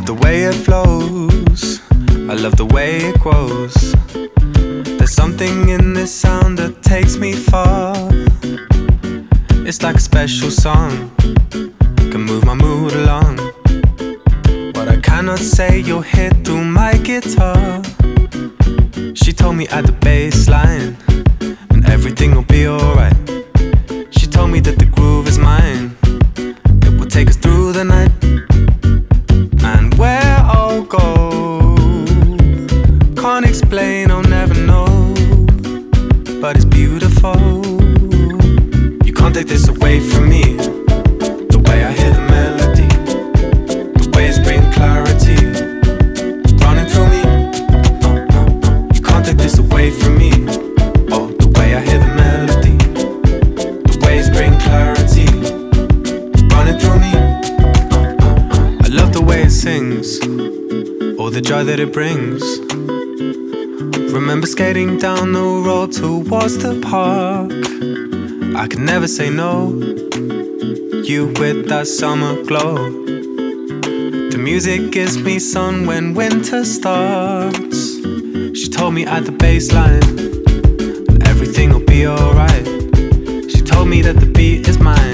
love the way it flows. I love the way it grows. There's something in this sound that takes me far. It's like a special song. Remember skating down the road towards the park. I could never say no. You with that summer glow. The music gives me sun when winter starts. She told me at the baseline, everything'll be alright. She told me that the beat is mine.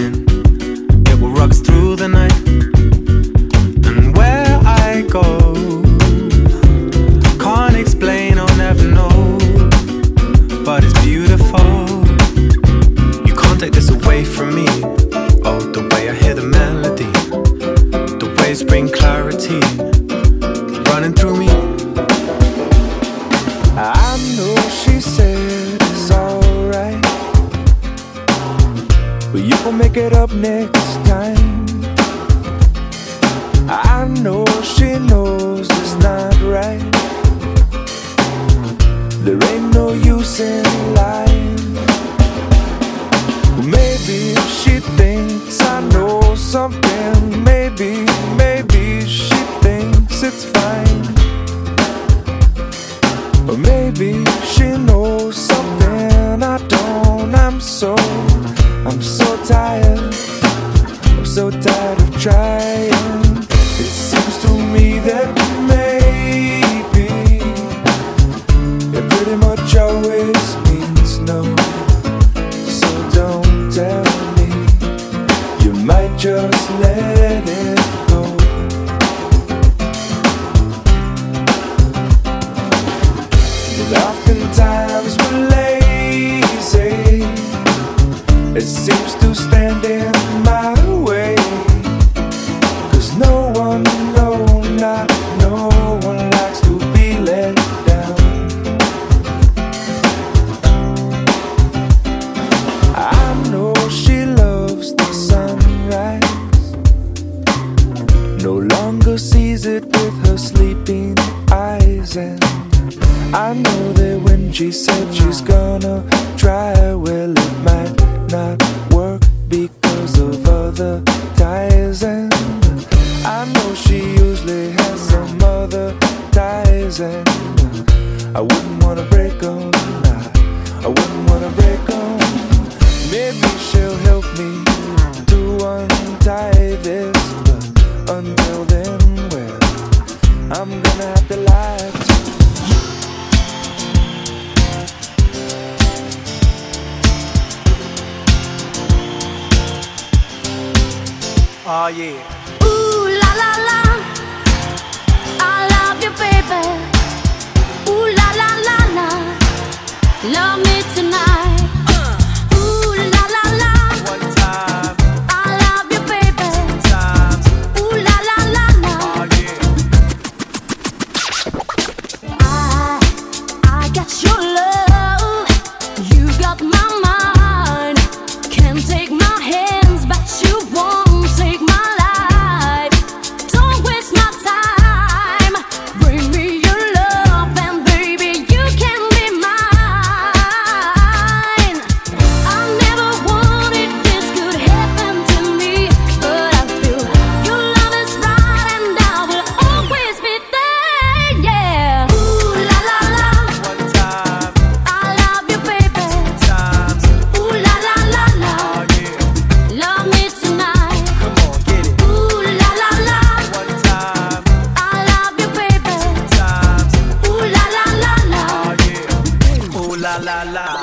la la.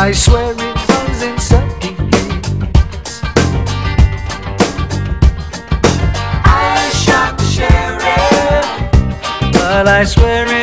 I swear it was in certain years. I shot the sheriff, but I swear it.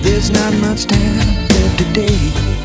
There's not much time left today.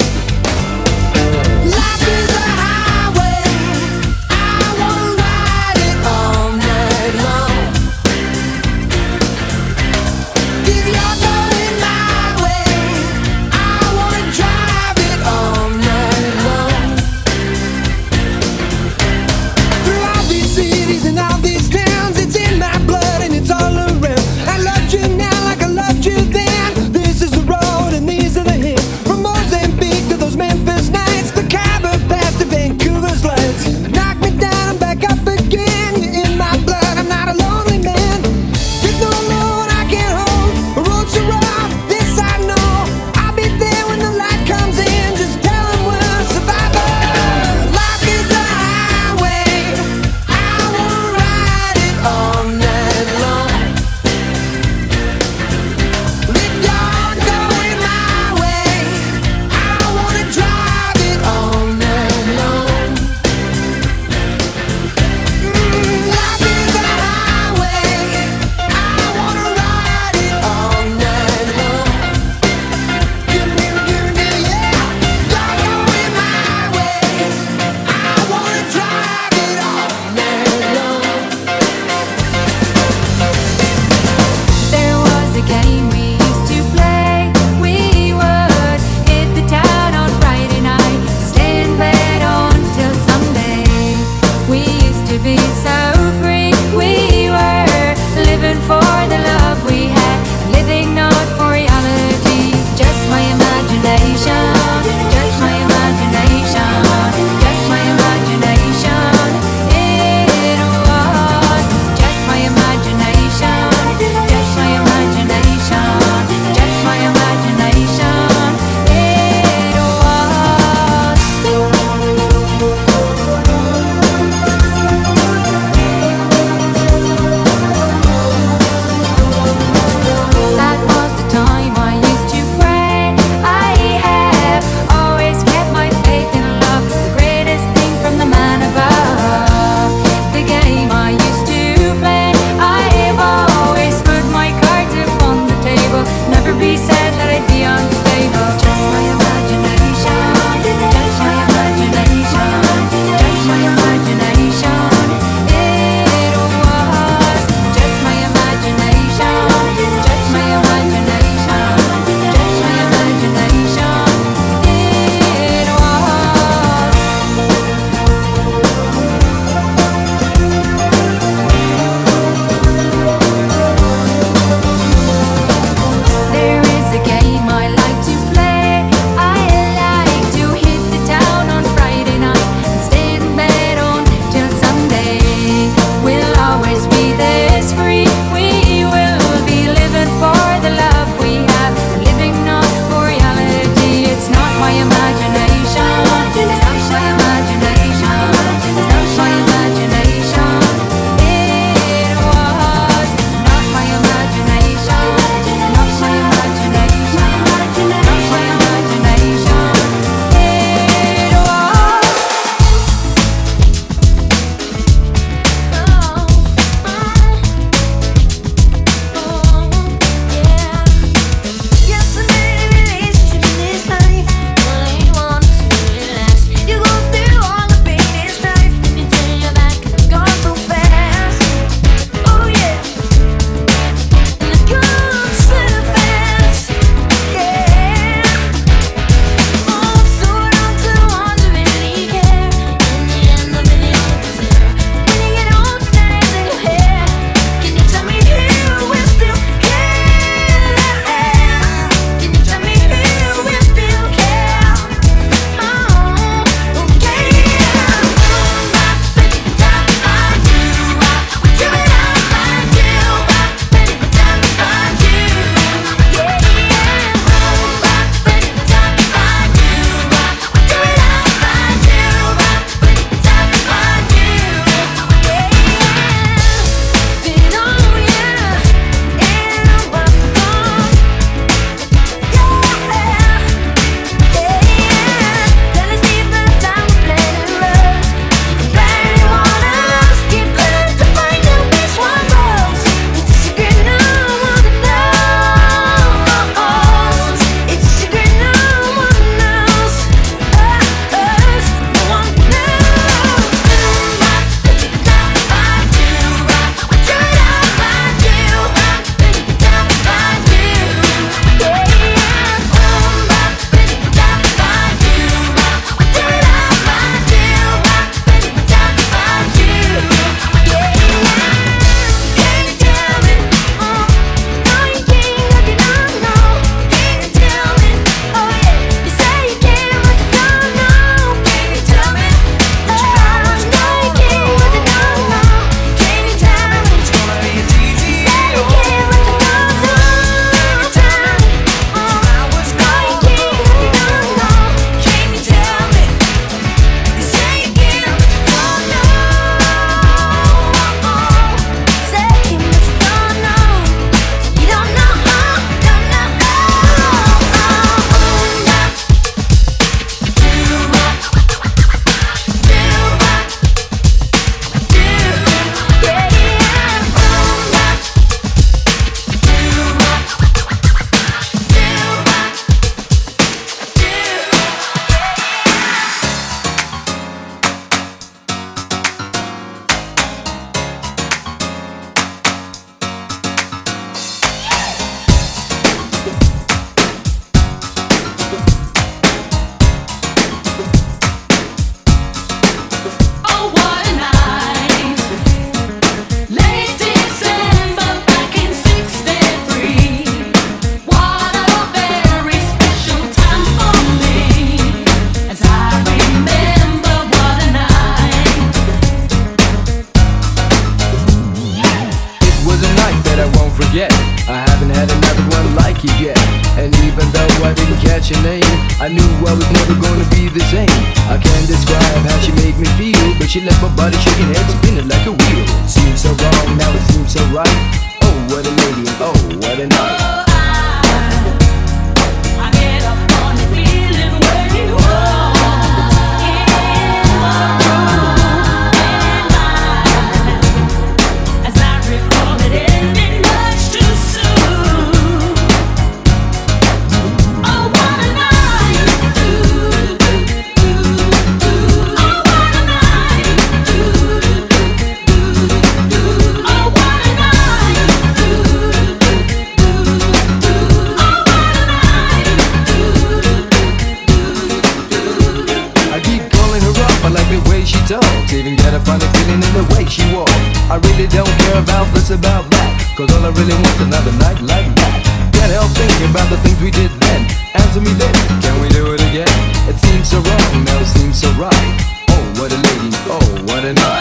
She talks Even get a feeling in the way she walks. I really don't care about this, about that Cause all I really want is another night like that. Can't help thinking about the things we did then. Answer me then, can we do it again? It seems so wrong, now it seems so right. Oh, what a lady, oh, what a night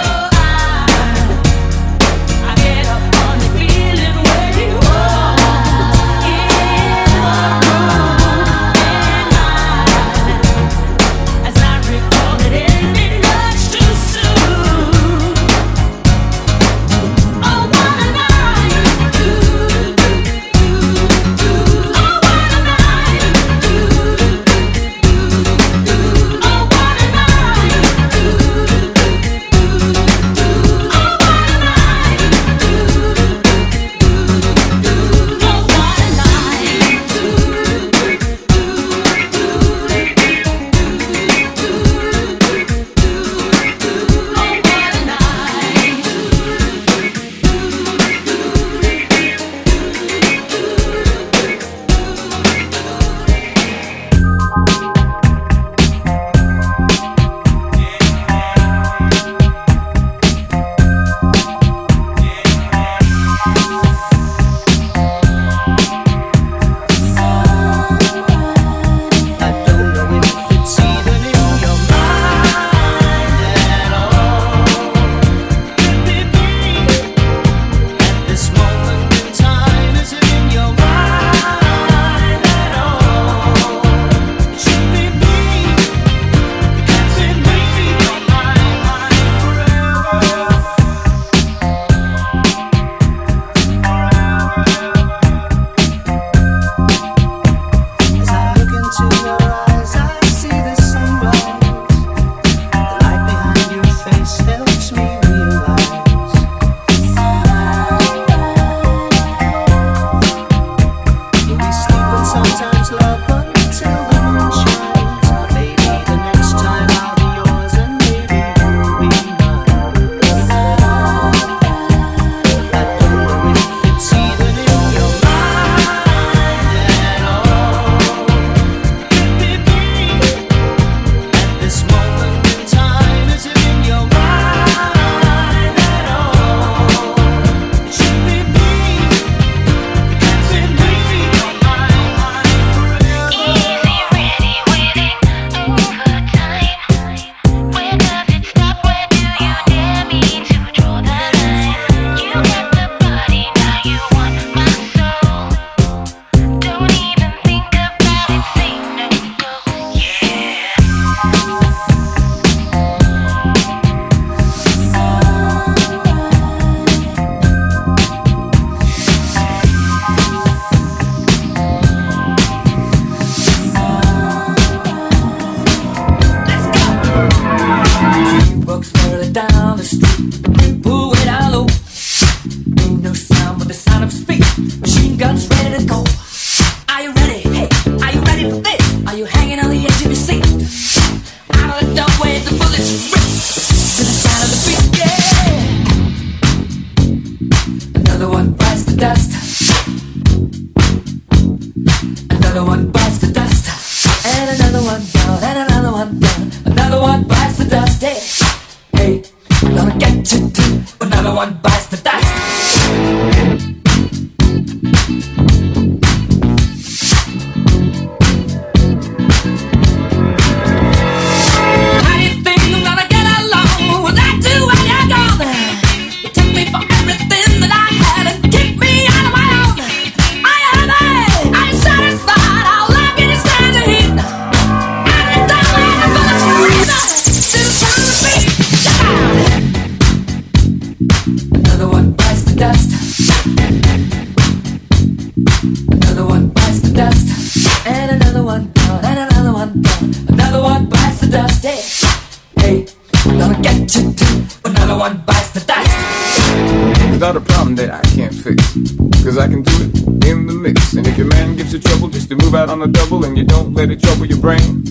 about on the double and you don't let it trouble your brain.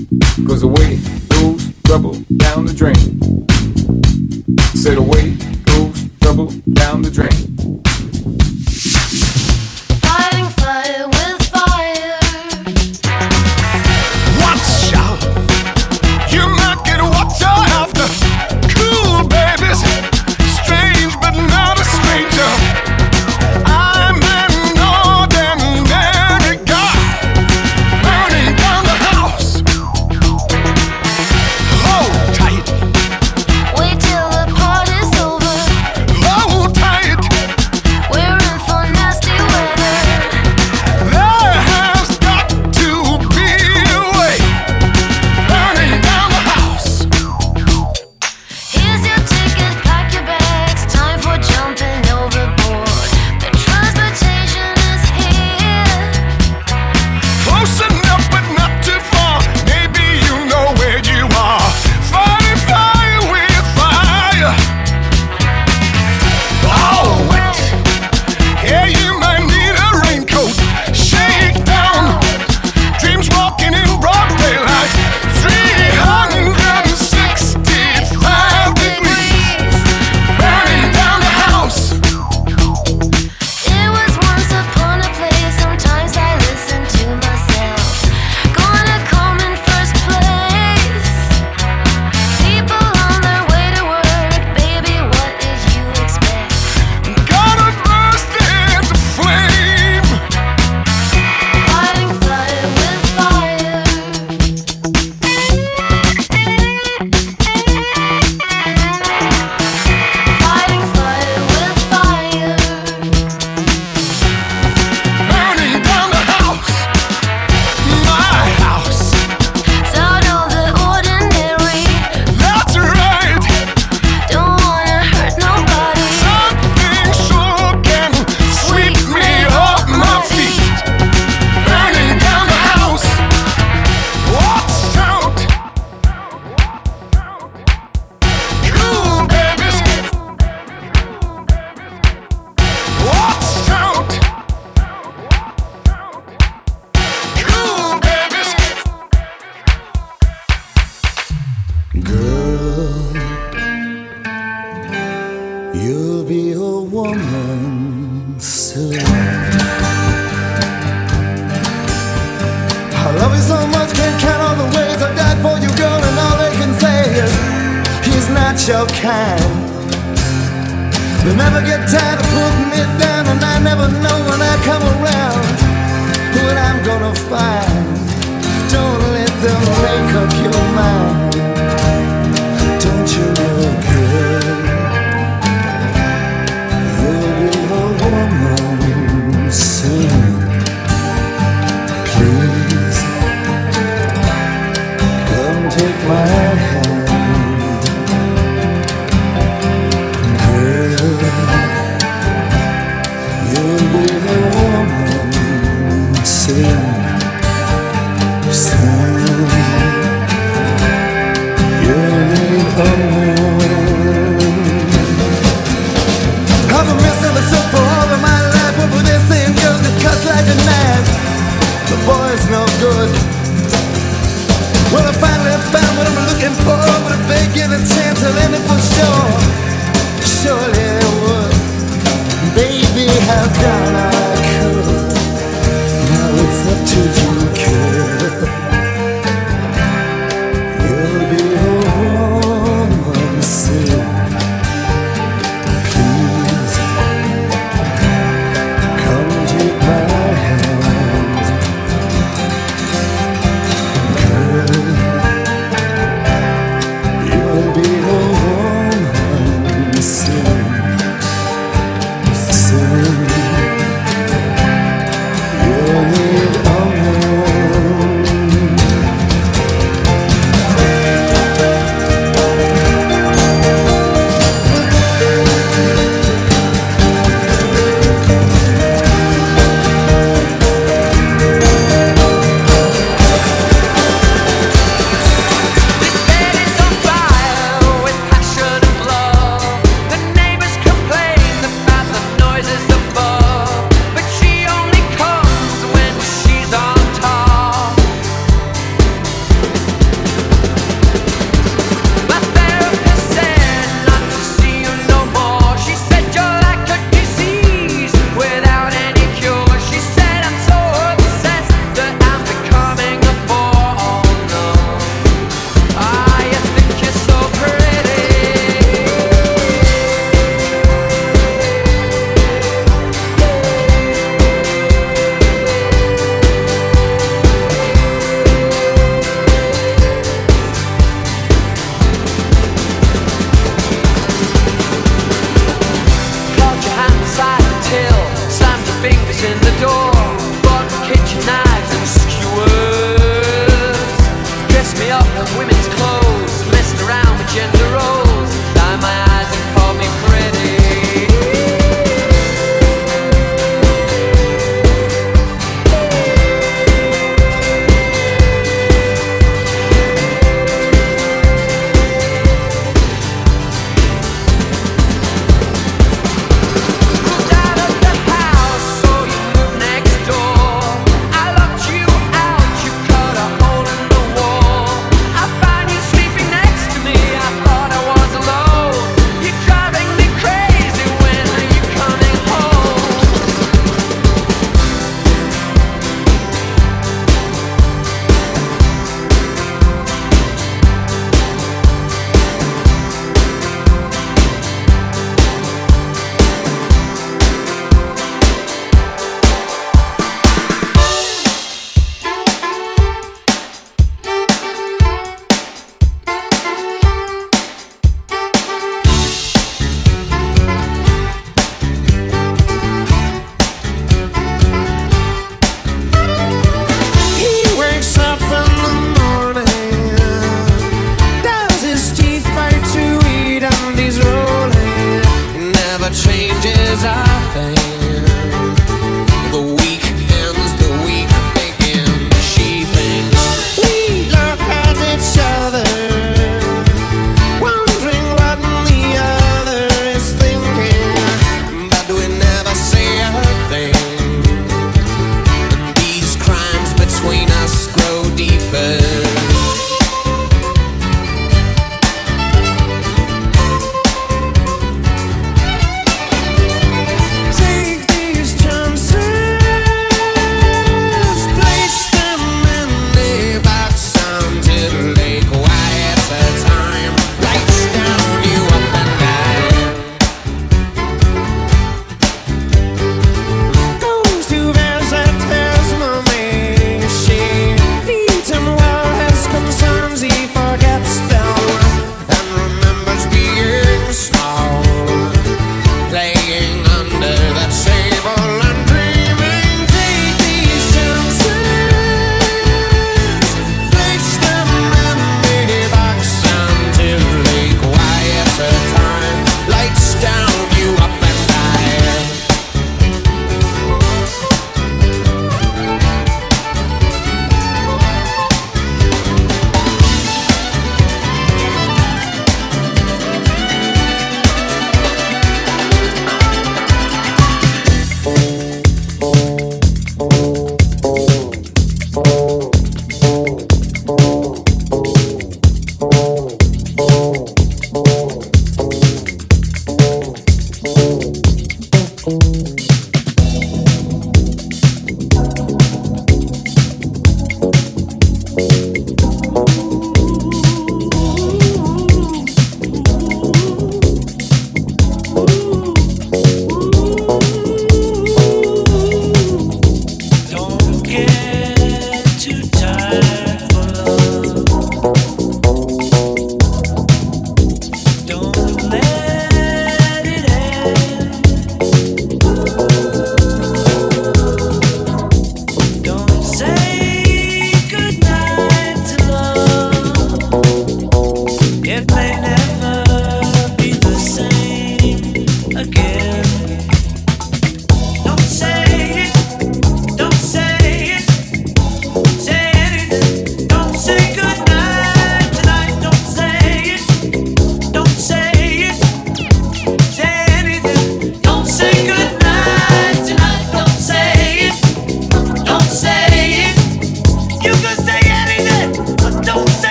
Cause away goes trouble down the drain. Said away goes trouble down the drain.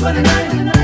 29.